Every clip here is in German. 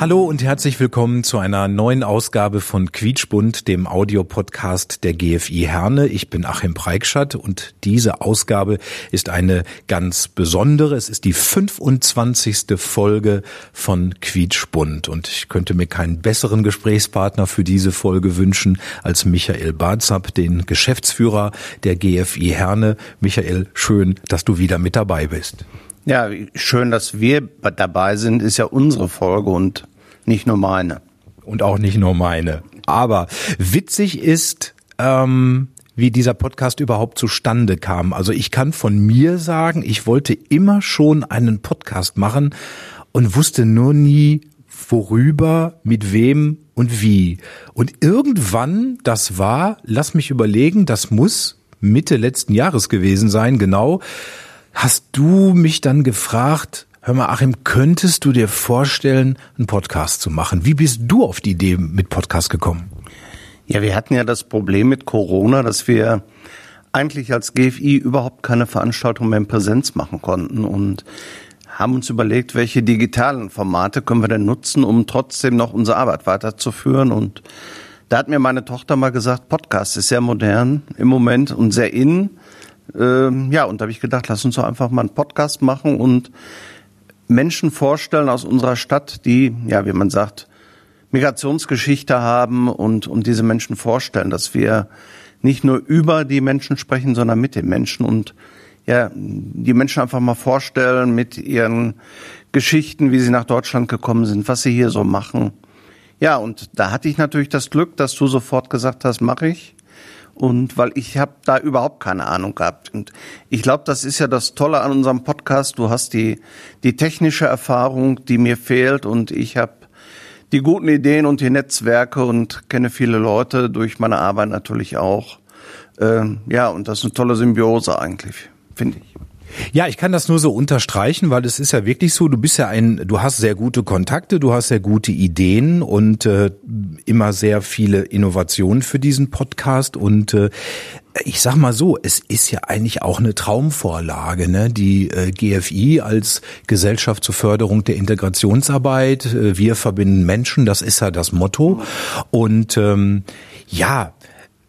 Hallo und herzlich willkommen zu einer neuen Ausgabe von Quietschbund, dem Audiopodcast der GFI Herne. Ich bin Achim Preikschat und diese Ausgabe ist eine ganz besondere. Es ist die 25. Folge von Quietschbund und ich könnte mir keinen besseren Gesprächspartner für diese Folge wünschen als Michael Barzap, den Geschäftsführer der GFI Herne. Michael, schön, dass du wieder mit dabei bist. Ja, schön, dass wir dabei sind, ist ja unsere Folge und nicht nur meine. Und auch nicht nur meine. Aber witzig ist, ähm, wie dieser Podcast überhaupt zustande kam. Also ich kann von mir sagen, ich wollte immer schon einen Podcast machen und wusste nur nie, worüber, mit wem und wie. Und irgendwann, das war, lass mich überlegen, das muss Mitte letzten Jahres gewesen sein, genau, hast du mich dann gefragt, hör mal, Achim, könntest du dir vorstellen, einen Podcast zu machen? Wie bist du auf die Idee mit Podcast gekommen? Ja, wir hatten ja das Problem mit Corona, dass wir eigentlich als GFI überhaupt keine Veranstaltung mehr in Präsenz machen konnten und haben uns überlegt, welche digitalen Formate können wir denn nutzen, um trotzdem noch unsere Arbeit weiterzuführen und da hat mir meine Tochter mal gesagt, Podcast ist sehr modern im Moment und sehr in. Ähm, ja, und da habe ich gedacht, lass uns doch einfach mal einen Podcast machen und Menschen vorstellen aus unserer Stadt, die, ja, wie man sagt, Migrationsgeschichte haben und, und diese Menschen vorstellen, dass wir nicht nur über die Menschen sprechen, sondern mit den Menschen und ja, die Menschen einfach mal vorstellen mit ihren Geschichten, wie sie nach Deutschland gekommen sind, was sie hier so machen. Ja, und da hatte ich natürlich das Glück, dass du sofort gesagt hast, mache ich und weil ich habe da überhaupt keine Ahnung gehabt. Und ich glaube, das ist ja das Tolle an unserem Podcast. Du hast die, die technische Erfahrung, die mir fehlt und ich habe die guten Ideen und die Netzwerke und kenne viele Leute durch meine Arbeit natürlich auch. Ähm, ja, und das ist eine tolle Symbiose eigentlich, finde ich. Ja, ich kann das nur so unterstreichen, weil es ist ja wirklich so, du bist ja ein, du hast sehr gute Kontakte, du hast sehr gute Ideen und äh, immer sehr viele Innovationen für diesen Podcast und äh, ich sag mal so, es ist ja eigentlich auch eine Traumvorlage, ne? Die äh, GFI als Gesellschaft zur Förderung der Integrationsarbeit, äh, wir verbinden Menschen, das ist ja das Motto und ähm, ja,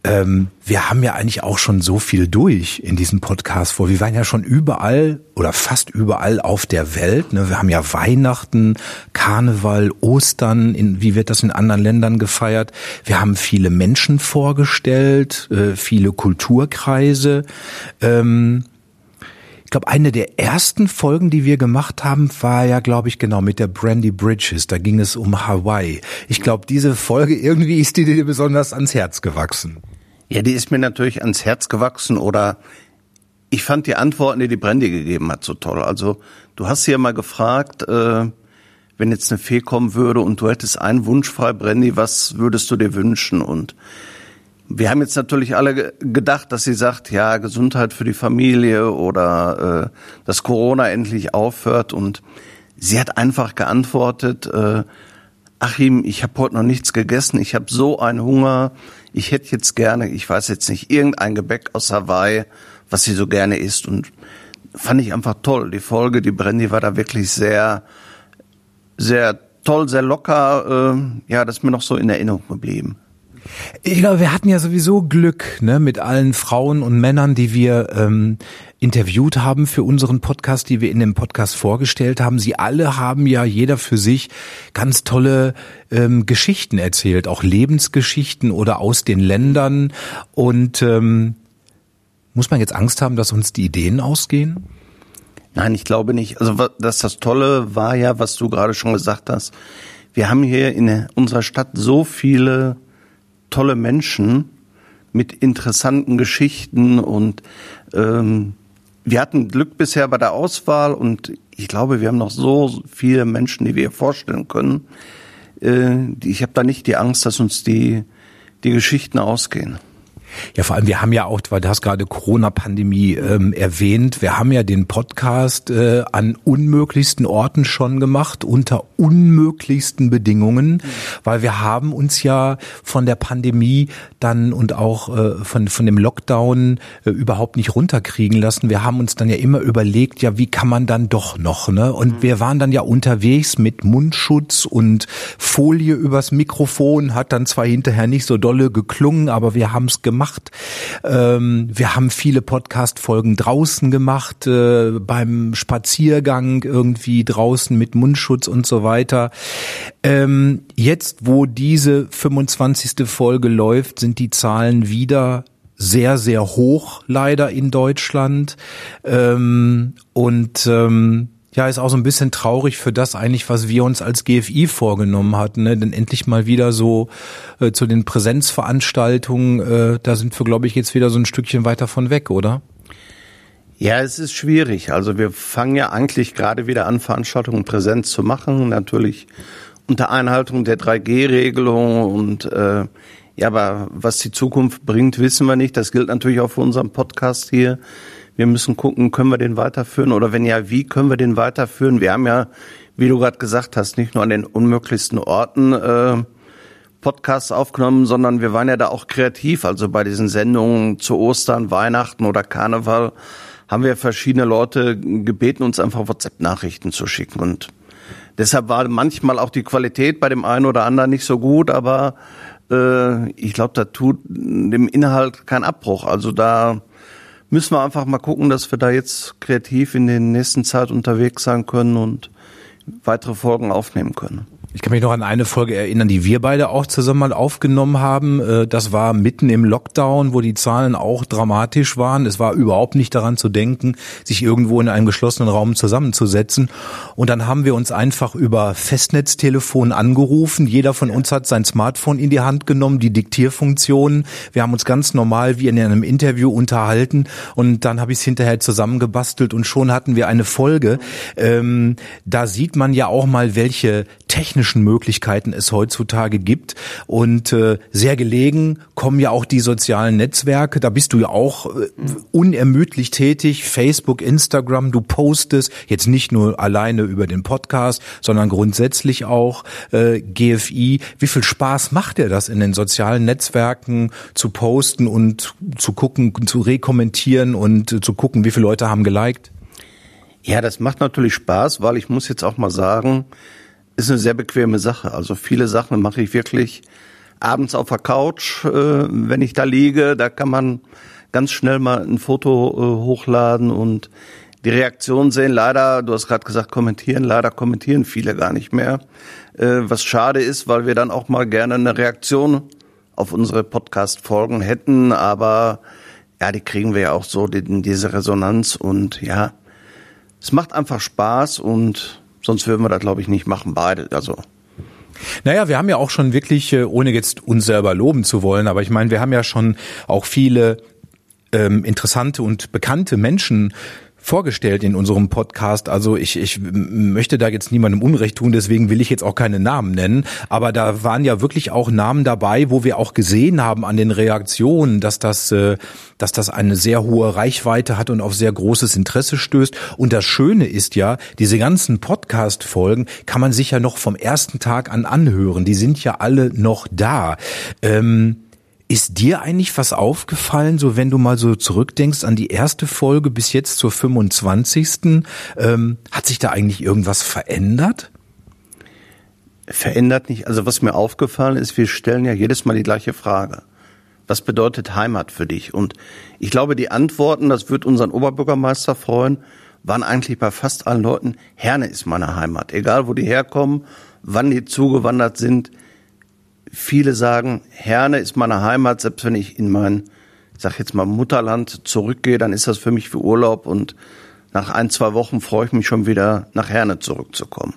ähm, wir haben ja eigentlich auch schon so viel durch in diesem Podcast vor. Wir waren ja schon überall oder fast überall auf der Welt. Ne? Wir haben ja Weihnachten, Karneval, Ostern. In, wie wird das in anderen Ländern gefeiert? Wir haben viele Menschen vorgestellt, äh, viele Kulturkreise. Ähm, ich glaube, eine der ersten Folgen, die wir gemacht haben, war ja, glaube ich, genau mit der Brandy Bridges. Da ging es um Hawaii. Ich glaube, diese Folge irgendwie ist die dir besonders ans Herz gewachsen. Ja, die ist mir natürlich ans Herz gewachsen oder ich fand die Antworten, die die Brandy gegeben hat, so toll. Also du hast sie ja mal gefragt, äh, wenn jetzt eine Fee kommen würde und du hättest einen Wunsch frei, Brandy, was würdest du dir wünschen? Und wir haben jetzt natürlich alle gedacht, dass sie sagt, ja, Gesundheit für die Familie oder äh, dass Corona endlich aufhört. Und sie hat einfach geantwortet, äh, Achim, ich habe heute noch nichts gegessen, ich habe so einen Hunger, ich hätte jetzt gerne, ich weiß jetzt nicht, irgendein Gebäck aus Hawaii, was sie so gerne isst. Und fand ich einfach toll. Die Folge, die Brandy war da wirklich sehr, sehr toll, sehr locker. Äh, ja, das ist mir noch so in Erinnerung geblieben. Ich glaube, wir hatten ja sowieso Glück ne, mit allen Frauen und Männern, die wir ähm, interviewt haben für unseren Podcast, die wir in dem Podcast vorgestellt haben. Sie alle haben ja jeder für sich ganz tolle ähm, Geschichten erzählt, auch Lebensgeschichten oder aus den Ländern. Und ähm, muss man jetzt Angst haben, dass uns die Ideen ausgehen? Nein, ich glaube nicht. Also das, das Tolle war ja, was du gerade schon gesagt hast. Wir haben hier in unserer Stadt so viele tolle Menschen mit interessanten Geschichten und ähm, wir hatten Glück bisher bei der Auswahl und ich glaube, wir haben noch so viele Menschen, die wir vorstellen können. Äh, ich habe da nicht die Angst, dass uns die, die Geschichten ausgehen. Ja, vor allem, wir haben ja auch, weil du hast gerade Corona-Pandemie ähm, erwähnt, wir haben ja den Podcast äh, an unmöglichsten Orten schon gemacht, unter unmöglichsten Bedingungen, mhm. weil wir haben uns ja von der Pandemie dann und auch äh, von, von dem Lockdown äh, überhaupt nicht runterkriegen lassen. Wir haben uns dann ja immer überlegt, ja, wie kann man dann doch noch, ne? Und mhm. wir waren dann ja unterwegs mit Mundschutz und Folie übers Mikrofon, hat dann zwar hinterher nicht so dolle geklungen, aber wir haben es gemacht. Ähm, wir haben viele Podcast-Folgen draußen gemacht, äh, beim Spaziergang irgendwie draußen mit Mundschutz und so weiter. Ähm, jetzt, wo diese 25. Folge läuft, sind die Zahlen wieder sehr, sehr hoch leider in Deutschland. Ähm, und ähm, ja, ist auch so ein bisschen traurig für das eigentlich, was wir uns als GFI vorgenommen hatten. Ne? Denn endlich mal wieder so äh, zu den Präsenzveranstaltungen, äh, da sind wir, glaube ich, jetzt wieder so ein Stückchen weiter von weg, oder? Ja, es ist schwierig. Also wir fangen ja eigentlich gerade wieder an, Veranstaltungen Präsenz zu machen. Natürlich unter Einhaltung der 3G-Regelung und äh, ja, aber was die Zukunft bringt, wissen wir nicht. Das gilt natürlich auch für unseren Podcast hier. Wir müssen gucken, können wir den weiterführen oder wenn ja, wie können wir den weiterführen? Wir haben ja, wie du gerade gesagt hast, nicht nur an den unmöglichsten Orten äh, Podcasts aufgenommen, sondern wir waren ja da auch kreativ. Also bei diesen Sendungen zu Ostern, Weihnachten oder Karneval haben wir verschiedene Leute gebeten, uns einfach WhatsApp-Nachrichten zu schicken. Und deshalb war manchmal auch die Qualität bei dem einen oder anderen nicht so gut, aber äh, ich glaube, da tut dem Inhalt kein Abbruch. Also da müssen wir einfach mal gucken, dass wir da jetzt kreativ in den nächsten Zeit unterwegs sein können und weitere Folgen aufnehmen können. Ich kann mich noch an eine Folge erinnern, die wir beide auch zusammen mal aufgenommen haben. Äh, das war mitten im Lockdown, wo die Zahlen auch dramatisch waren. Es war überhaupt nicht daran zu denken, sich irgendwo in einem geschlossenen Raum zusammenzusetzen. Und dann haben wir uns einfach über Festnetztelefon angerufen. Jeder von uns hat sein Smartphone in die Hand genommen, die Diktierfunktionen. Wir haben uns ganz normal wie in einem Interview unterhalten. Und dann habe ich es hinterher zusammengebastelt und schon hatten wir eine Folge. Ähm, da sieht man ja auch mal, welche technischen Möglichkeiten es heutzutage gibt. Und äh, sehr gelegen kommen ja auch die sozialen Netzwerke. Da bist du ja auch äh, unermüdlich tätig. Facebook, Instagram, du postest jetzt nicht nur alleine über den Podcast, sondern grundsätzlich auch äh, GFI. Wie viel Spaß macht dir das in den sozialen Netzwerken zu posten und zu gucken, zu rekommentieren und äh, zu gucken, wie viele Leute haben geliked? Ja, das macht natürlich Spaß, weil ich muss jetzt auch mal sagen, ist eine sehr bequeme Sache. Also viele Sachen mache ich wirklich abends auf der Couch, äh, wenn ich da liege. Da kann man ganz schnell mal ein Foto äh, hochladen und die Reaktion sehen. Leider, du hast gerade gesagt, kommentieren. Leider kommentieren viele gar nicht mehr. Äh, was schade ist, weil wir dann auch mal gerne eine Reaktion auf unsere Podcast-Folgen hätten. Aber ja, die kriegen wir ja auch so, die, diese Resonanz. Und ja, es macht einfach Spaß und Sonst würden wir das, glaube ich, nicht machen, beide. Also naja, wir haben ja auch schon wirklich, äh, ohne jetzt uns selber loben zu wollen, aber ich meine, wir haben ja schon auch viele ähm, interessante und bekannte Menschen vorgestellt in unserem Podcast. Also ich, ich möchte da jetzt niemandem Unrecht tun, deswegen will ich jetzt auch keine Namen nennen. Aber da waren ja wirklich auch Namen dabei, wo wir auch gesehen haben an den Reaktionen, dass das, äh, dass das eine sehr hohe Reichweite hat und auf sehr großes Interesse stößt. Und das Schöne ist ja, diese ganzen Podcast-Folgen kann man sich ja noch vom ersten Tag an anhören. Die sind ja alle noch da. Ähm, ist dir eigentlich was aufgefallen, so wenn du mal so zurückdenkst an die erste Folge bis jetzt zur 25. Ähm, hat sich da eigentlich irgendwas verändert? Verändert nicht. Also was mir aufgefallen ist, wir stellen ja jedes Mal die gleiche Frage. Was bedeutet Heimat für dich? Und ich glaube, die Antworten, das wird unseren Oberbürgermeister freuen, waren eigentlich bei fast allen Leuten, Herne ist meine Heimat. Egal wo die herkommen, wann die zugewandert sind, Viele sagen, Herne ist meine Heimat, selbst wenn ich in mein, ich sag jetzt mal Mutterland zurückgehe, dann ist das für mich für Urlaub und nach ein, zwei Wochen freue ich mich schon wieder nach Herne zurückzukommen.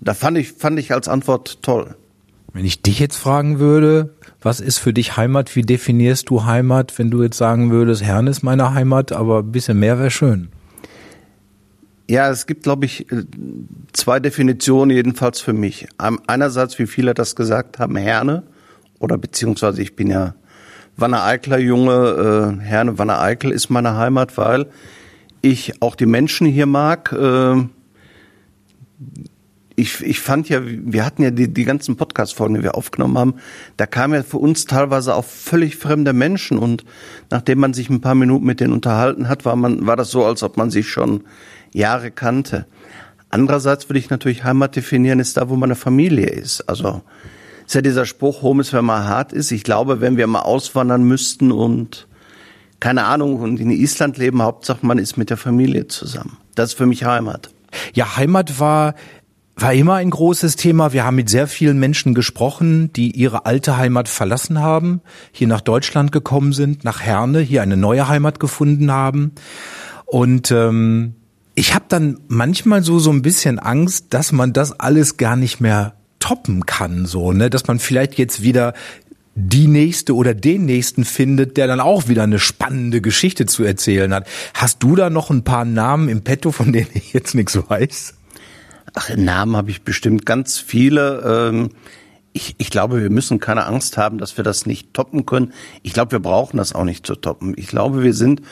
Da fand ich, fand ich als Antwort toll. Wenn ich dich jetzt fragen würde, was ist für dich Heimat? Wie definierst du Heimat, wenn du jetzt sagen würdest, Herne ist meine Heimat, aber ein bisschen mehr wäre schön? Ja, es gibt, glaube ich, äh, zwei Definitionen jedenfalls für mich. Einerseits, wie viele das gesagt haben, Herne oder beziehungsweise ich bin ja Wanne-Eikler Junge, äh, Herne Wanne-Eickel ist meine Heimat, weil ich auch die Menschen hier mag. Äh, ich, ich fand ja, wir hatten ja die, die ganzen Podcast-Folgen, die wir aufgenommen haben, da kamen ja für uns teilweise auch völlig fremde Menschen und nachdem man sich ein paar Minuten mit denen unterhalten hat, war man, war das so, als ob man sich schon Jahre kannte. Andererseits würde ich natürlich Heimat definieren, ist da, wo meine Familie ist. Also ist ja dieser Spruch, Home ist, wenn man hart ist. Ich glaube, wenn wir mal auswandern müssten und keine Ahnung und in Island leben, Hauptsache man ist mit der Familie zusammen. Das ist für mich Heimat. Ja, Heimat war war immer ein großes Thema. Wir haben mit sehr vielen Menschen gesprochen, die ihre alte Heimat verlassen haben, hier nach Deutschland gekommen sind, nach Herne, hier eine neue Heimat gefunden haben. Und ähm, ich habe dann manchmal so so ein bisschen Angst, dass man das alles gar nicht mehr toppen kann, so ne, dass man vielleicht jetzt wieder die nächste oder den nächsten findet, der dann auch wieder eine spannende Geschichte zu erzählen hat. Hast du da noch ein paar Namen im Petto, von denen ich jetzt nichts weiß? Ach, Namen habe ich bestimmt ganz viele. Ähm, ich, ich glaube, wir müssen keine Angst haben, dass wir das nicht toppen können. Ich glaube, wir brauchen das auch nicht zu toppen. Ich glaube, wir sind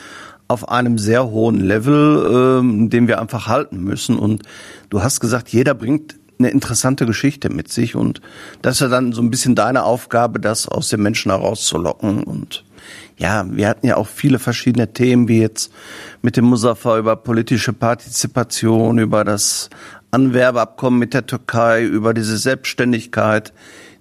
auf einem sehr hohen Level, ähm, den wir einfach halten müssen. Und du hast gesagt, jeder bringt eine interessante Geschichte mit sich und das ist ja dann so ein bisschen deine Aufgabe, das aus den Menschen herauszulocken und ja, wir hatten ja auch viele verschiedene Themen, wie jetzt mit dem Musafa über politische Partizipation, über das Anwerbeabkommen mit der Türkei, über diese Selbstständigkeit,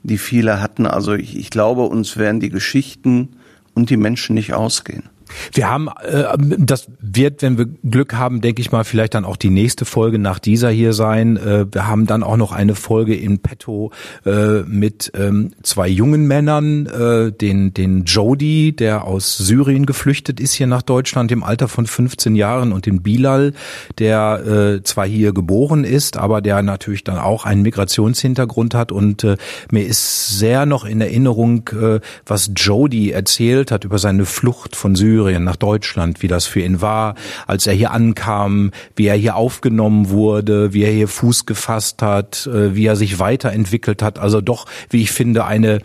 die viele hatten. Also ich, ich glaube, uns werden die Geschichten und die Menschen nicht ausgehen. Wir haben, äh, das wird, wenn wir Glück haben, denke ich mal, vielleicht dann auch die nächste Folge nach dieser hier sein. Äh, wir haben dann auch noch eine Folge in petto äh, mit ähm, zwei jungen Männern, äh, den, den Jody, der aus Syrien geflüchtet ist hier nach Deutschland im Alter von 15 Jahren und den Bilal, der äh, zwar hier geboren ist, aber der natürlich dann auch einen Migrationshintergrund hat und äh, mir ist sehr noch in Erinnerung, äh, was Jody erzählt hat über seine Flucht von Syrien Syrien nach Deutschland, wie das für ihn war, als er hier ankam, wie er hier aufgenommen wurde, wie er hier Fuß gefasst hat, äh, wie er sich weiterentwickelt hat. Also doch, wie ich finde, eine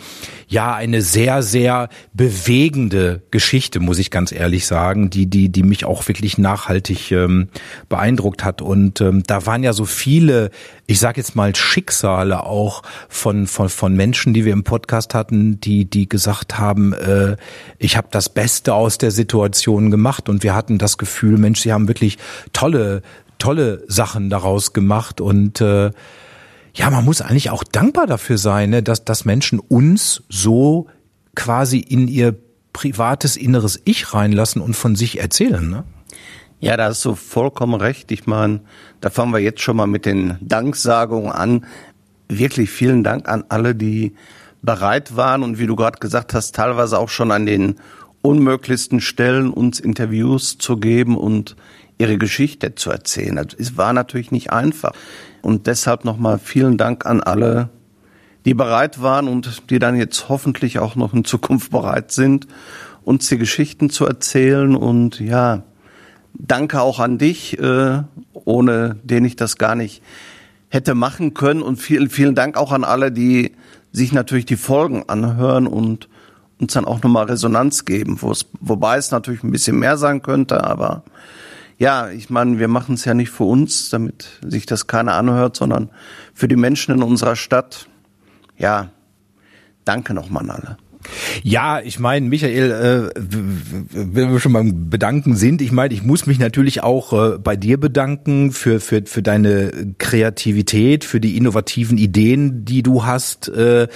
ja eine sehr sehr bewegende Geschichte, muss ich ganz ehrlich sagen, die die die mich auch wirklich nachhaltig ähm, beeindruckt hat. Und ähm, da waren ja so viele, ich sage jetzt mal Schicksale auch von von von Menschen, die wir im Podcast hatten, die die gesagt haben, äh, ich habe das Beste aus der Situation gemacht und wir hatten das Gefühl, Mensch, sie haben wirklich tolle tolle Sachen daraus gemacht und äh, ja, man muss eigentlich auch dankbar dafür sein, ne, dass, dass Menschen uns so quasi in ihr privates inneres Ich reinlassen und von sich erzählen. Ne? Ja, da hast du vollkommen recht. Ich meine, da fangen wir jetzt schon mal mit den Danksagungen an. Wirklich vielen Dank an alle, die bereit waren und wie du gerade gesagt hast, teilweise auch schon an den unmöglichsten Stellen uns Interviews zu geben und ihre Geschichte zu erzählen. Also, es war natürlich nicht einfach. Und deshalb nochmal vielen Dank an alle, die bereit waren und die dann jetzt hoffentlich auch noch in Zukunft bereit sind, uns die Geschichten zu erzählen. Und ja, danke auch an dich, äh, ohne den ich das gar nicht hätte machen können. Und vielen, vielen Dank auch an alle, die sich natürlich die Folgen anhören und uns dann auch nochmal Resonanz geben, wobei es natürlich ein bisschen mehr sein könnte, aber ja, ich meine, wir machen es ja nicht für uns, damit sich das keiner anhört, sondern für die Menschen in unserer Stadt. Ja, danke nochmal an alle. Ja, ich meine, Michael, äh, wenn wir schon beim Bedanken sind, ich meine, ich muss mich natürlich auch äh, bei dir bedanken für, für, für deine Kreativität, für die innovativen Ideen, die du hast, äh,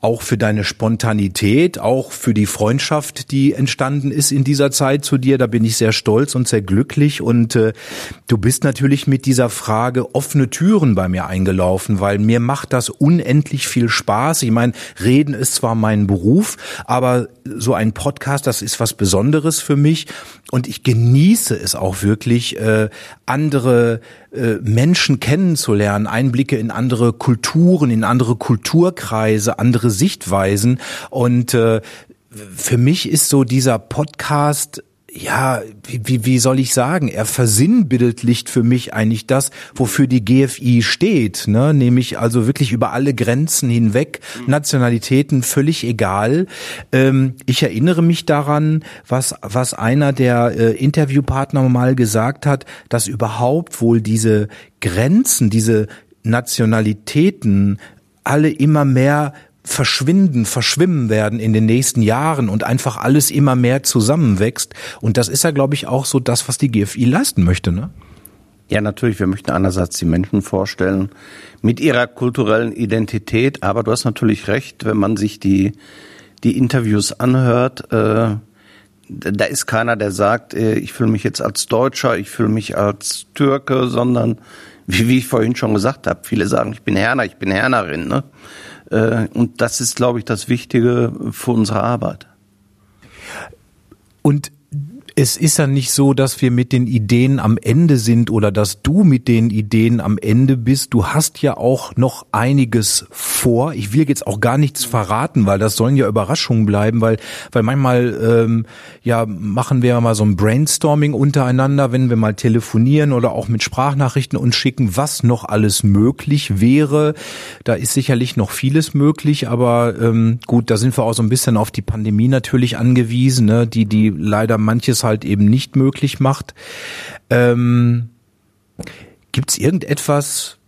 auch für deine Spontanität, auch für die Freundschaft, die entstanden ist in dieser Zeit zu dir. Da bin ich sehr stolz und sehr glücklich. Und du bist natürlich mit dieser Frage offene Türen bei mir eingelaufen, weil mir macht das unendlich viel Spaß. Ich meine, reden ist zwar mein Beruf, aber so ein Podcast, das ist was Besonderes für mich. Und ich genieße es auch wirklich, äh, andere äh, Menschen kennenzulernen, Einblicke in andere Kulturen, in andere Kulturkreise, andere Sichtweisen. Und äh, für mich ist so dieser Podcast ja, wie, wie, wie soll ich sagen, er versinnbildlicht für mich eigentlich das, wofür die GFI steht, ne? nämlich also wirklich über alle Grenzen hinweg, Nationalitäten völlig egal. Ähm, ich erinnere mich daran, was, was einer der äh, Interviewpartner mal gesagt hat, dass überhaupt wohl diese Grenzen, diese Nationalitäten alle immer mehr verschwinden, verschwimmen werden in den nächsten Jahren und einfach alles immer mehr zusammenwächst. Und das ist ja, glaube ich, auch so das, was die GFI leisten möchte, ne? Ja, natürlich. Wir möchten einerseits die Menschen vorstellen mit ihrer kulturellen Identität, aber du hast natürlich recht, wenn man sich die, die Interviews anhört, äh, da ist keiner, der sagt, äh, ich fühle mich jetzt als Deutscher, ich fühle mich als Türke, sondern wie, wie ich vorhin schon gesagt habe, viele sagen, ich bin Herner, ich bin Hernerin. Ne? Äh, und das ist, glaube ich, das Wichtige für unsere Arbeit. Und es ist ja nicht so, dass wir mit den Ideen am Ende sind oder dass du mit den Ideen am Ende bist. Du hast ja auch noch einiges vor. Ich will jetzt auch gar nichts verraten, weil das sollen ja Überraschungen bleiben, weil, weil manchmal ähm, ja machen wir mal so ein Brainstorming untereinander, wenn wir mal telefonieren oder auch mit Sprachnachrichten uns schicken, was noch alles möglich wäre. Da ist sicherlich noch vieles möglich, aber ähm, gut, da sind wir auch so ein bisschen auf die Pandemie natürlich angewiesen, ne? die, die leider manches halt eben nicht möglich macht. Ähm, Gibt es irgendetwas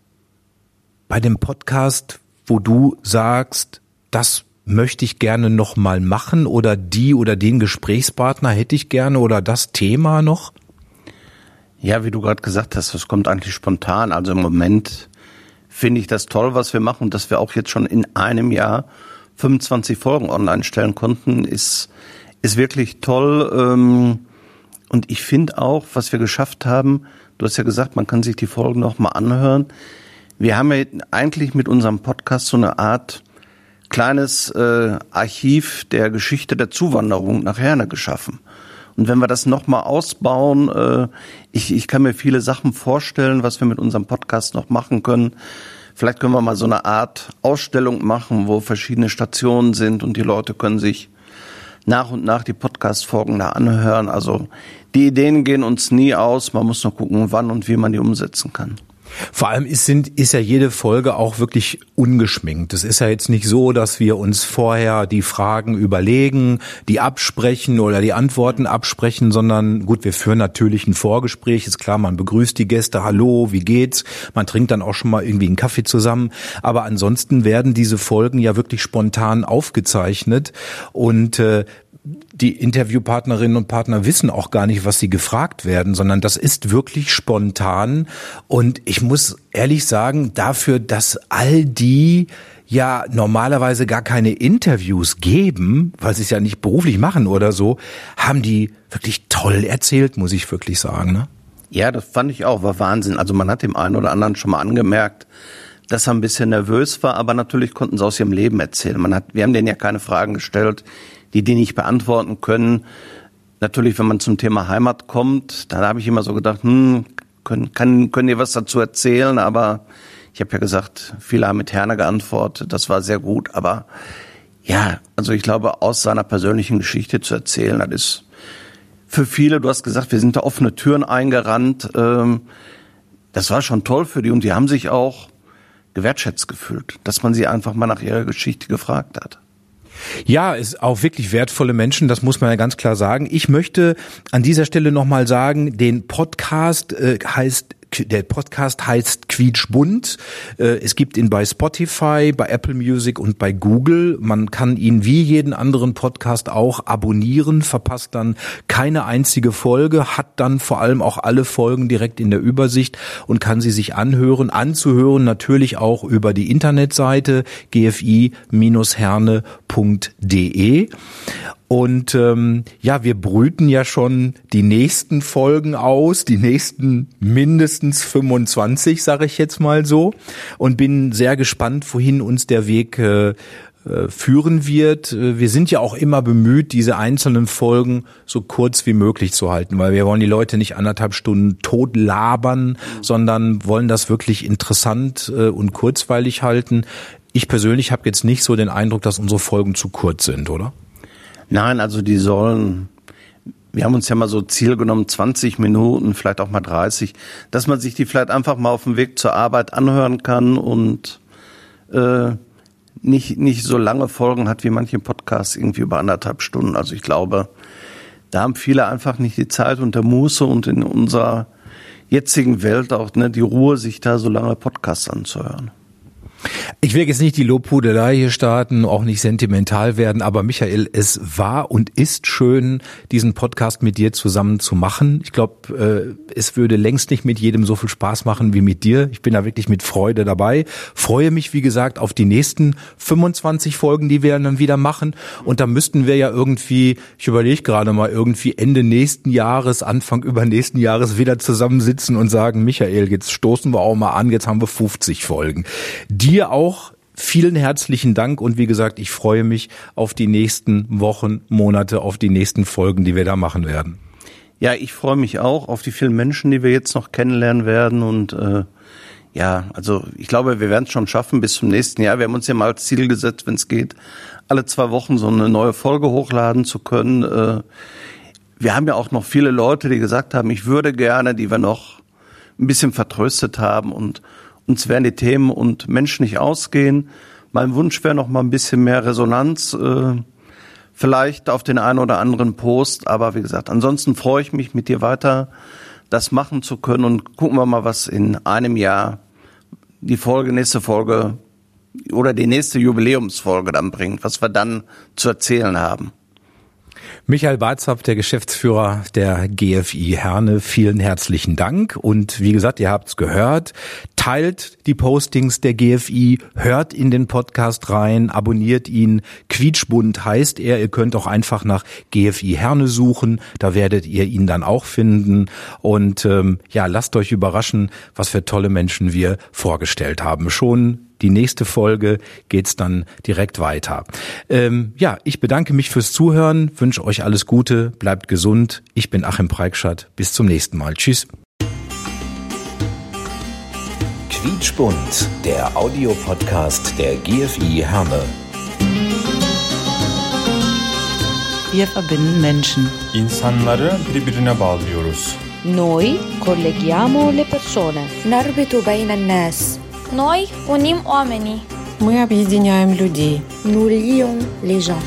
bei dem Podcast, wo du sagst, das möchte ich gerne noch mal machen oder die oder den Gesprächspartner hätte ich gerne oder das Thema noch? Ja, wie du gerade gesagt hast, das kommt eigentlich spontan. Also im Moment finde ich das toll, was wir machen, dass wir auch jetzt schon in einem Jahr 25 Folgen online stellen konnten, ist ist wirklich toll. Ähm, und ich finde auch, was wir geschafft haben, du hast ja gesagt, man kann sich die Folgen noch mal anhören. Wir haben ja eigentlich mit unserem Podcast so eine Art kleines äh, Archiv der Geschichte der Zuwanderung nach Herne geschaffen. Und wenn wir das noch mal ausbauen, äh, ich, ich kann mir viele Sachen vorstellen, was wir mit unserem Podcast noch machen können. Vielleicht können wir mal so eine Art Ausstellung machen, wo verschiedene Stationen sind und die Leute können sich nach und nach die Podcast-Folgen da anhören. Also die Ideen gehen uns nie aus. Man muss nur gucken, wann und wie man die umsetzen kann. Vor allem ist, sind, ist ja jede Folge auch wirklich ungeschminkt. Es ist ja jetzt nicht so, dass wir uns vorher die Fragen überlegen, die absprechen oder die Antworten absprechen, sondern gut, wir führen natürlich ein Vorgespräch. Ist klar, man begrüßt die Gäste, hallo, wie geht's? Man trinkt dann auch schon mal irgendwie einen Kaffee zusammen. Aber ansonsten werden diese Folgen ja wirklich spontan aufgezeichnet und äh, die Interviewpartnerinnen und Partner wissen auch gar nicht, was sie gefragt werden, sondern das ist wirklich spontan. Und ich muss ehrlich sagen, dafür, dass all die ja normalerweise gar keine Interviews geben, weil sie es ja nicht beruflich machen oder so, haben die wirklich toll erzählt, muss ich wirklich sagen. Ne? Ja, das fand ich auch, war Wahnsinn. Also man hat dem einen oder anderen schon mal angemerkt, dass er ein bisschen nervös war, aber natürlich konnten sie aus ihrem Leben erzählen. Man hat, wir haben denen ja keine Fragen gestellt, die die nicht beantworten können. Natürlich, wenn man zum Thema Heimat kommt, da habe ich immer so gedacht, hm, können, kann, können ihr was dazu erzählen? Aber ich habe ja gesagt, viele haben mit Herne geantwortet, das war sehr gut. Aber ja, also ich glaube, aus seiner persönlichen Geschichte zu erzählen, das ist für viele, du hast gesagt, wir sind da offene Türen eingerannt. Ähm, das war schon toll für die und die haben sich auch gewertschätzt gefühlt, dass man sie einfach mal nach ihrer Geschichte gefragt hat. Ja, ist auch wirklich wertvolle Menschen, das muss man ja ganz klar sagen. Ich möchte an dieser Stelle nochmal sagen, den Podcast äh, heißt der Podcast heißt Quietschbunt. Äh, es gibt ihn bei Spotify, bei Apple Music und bei Google. Man kann ihn wie jeden anderen Podcast auch abonnieren, verpasst dann keine einzige Folge, hat dann vor allem auch alle Folgen direkt in der Übersicht und kann sie sich anhören. Anzuhören natürlich auch über die Internetseite gfi-herne.de. Und ähm, ja, wir brüten ja schon die nächsten Folgen aus, die nächsten mindestens 25, sage ich jetzt mal so. Und bin sehr gespannt, wohin uns der Weg äh, äh führen wird. Äh, wir sind ja auch immer bemüht, diese einzelnen Folgen so kurz wie möglich zu halten, weil wir wollen die Leute nicht anderthalb Stunden tot labern, sondern wollen das wirklich interessant äh, und kurzweilig halten. Ich persönlich habe jetzt nicht so den Eindruck, dass unsere Folgen zu kurz sind, oder? Nein, also die sollen wir haben uns ja mal so Ziel genommen, 20 Minuten, vielleicht auch mal 30, dass man sich die vielleicht einfach mal auf dem Weg zur Arbeit anhören kann und äh, nicht, nicht so lange Folgen hat wie manche Podcasts, irgendwie über anderthalb Stunden. Also ich glaube, da haben viele einfach nicht die Zeit und der Muße und in unserer jetzigen Welt auch ne, die Ruhe, sich da so lange Podcasts anzuhören. Ich will jetzt nicht die Lobhudelei hier starten, auch nicht sentimental werden, aber Michael, es war und ist schön, diesen Podcast mit dir zusammen zu machen. Ich glaube, äh, es würde längst nicht mit jedem so viel Spaß machen wie mit dir. Ich bin da wirklich mit Freude dabei. Freue mich, wie gesagt, auf die nächsten 25 Folgen, die wir dann wieder machen. Und da müssten wir ja irgendwie, ich überlege gerade mal, irgendwie Ende nächsten Jahres, Anfang übernächsten Jahres wieder zusammensitzen und sagen, Michael, jetzt stoßen wir auch mal an, jetzt haben wir 50 Folgen. Dir auch vielen herzlichen Dank und wie gesagt, ich freue mich auf die nächsten Wochen, Monate, auf die nächsten Folgen, die wir da machen werden. Ja, ich freue mich auch auf die vielen Menschen, die wir jetzt noch kennenlernen werden und äh, ja, also ich glaube, wir werden es schon schaffen bis zum nächsten Jahr. Wir haben uns ja mal als Ziel gesetzt, wenn es geht, alle zwei Wochen so eine neue Folge hochladen zu können. Äh, wir haben ja auch noch viele Leute, die gesagt haben, ich würde gerne, die wir noch ein bisschen vertröstet haben und uns werden die Themen und Menschen nicht ausgehen. Mein Wunsch wäre noch mal ein bisschen mehr Resonanz, äh, vielleicht auf den einen oder anderen Post. Aber wie gesagt, ansonsten freue ich mich, mit dir weiter das machen zu können und gucken wir mal, was in einem Jahr die Folge, nächste Folge oder die nächste Jubiläumsfolge dann bringt, was wir dann zu erzählen haben. Michael Barzap, der Geschäftsführer der GFI Herne, vielen herzlichen Dank. Und wie gesagt, ihr habt's gehört, teilt die Postings der GFI, hört in den Podcast rein, abonniert ihn. Quietschbund heißt er. Ihr könnt auch einfach nach GFI Herne suchen. Da werdet ihr ihn dann auch finden. Und ähm, ja, lasst euch überraschen, was für tolle Menschen wir vorgestellt haben. Schon die nächste Folge geht's dann direkt weiter. Ähm, ja, ich bedanke mich fürs Zuhören, wünsche euch alles Gute, bleibt gesund. Ich bin Achim Preikschat. Bis zum nächsten Mal. Tschüss. Quietschbunt, der Audiopodcast der GFI Herne. Wir verbinden Menschen. İnsanları birbirine bağlıyoruz. Noi colleghiamo le persone. نربط بين الناس Noi unim oamenii. Мы объединяем людей. Nous lions les gens.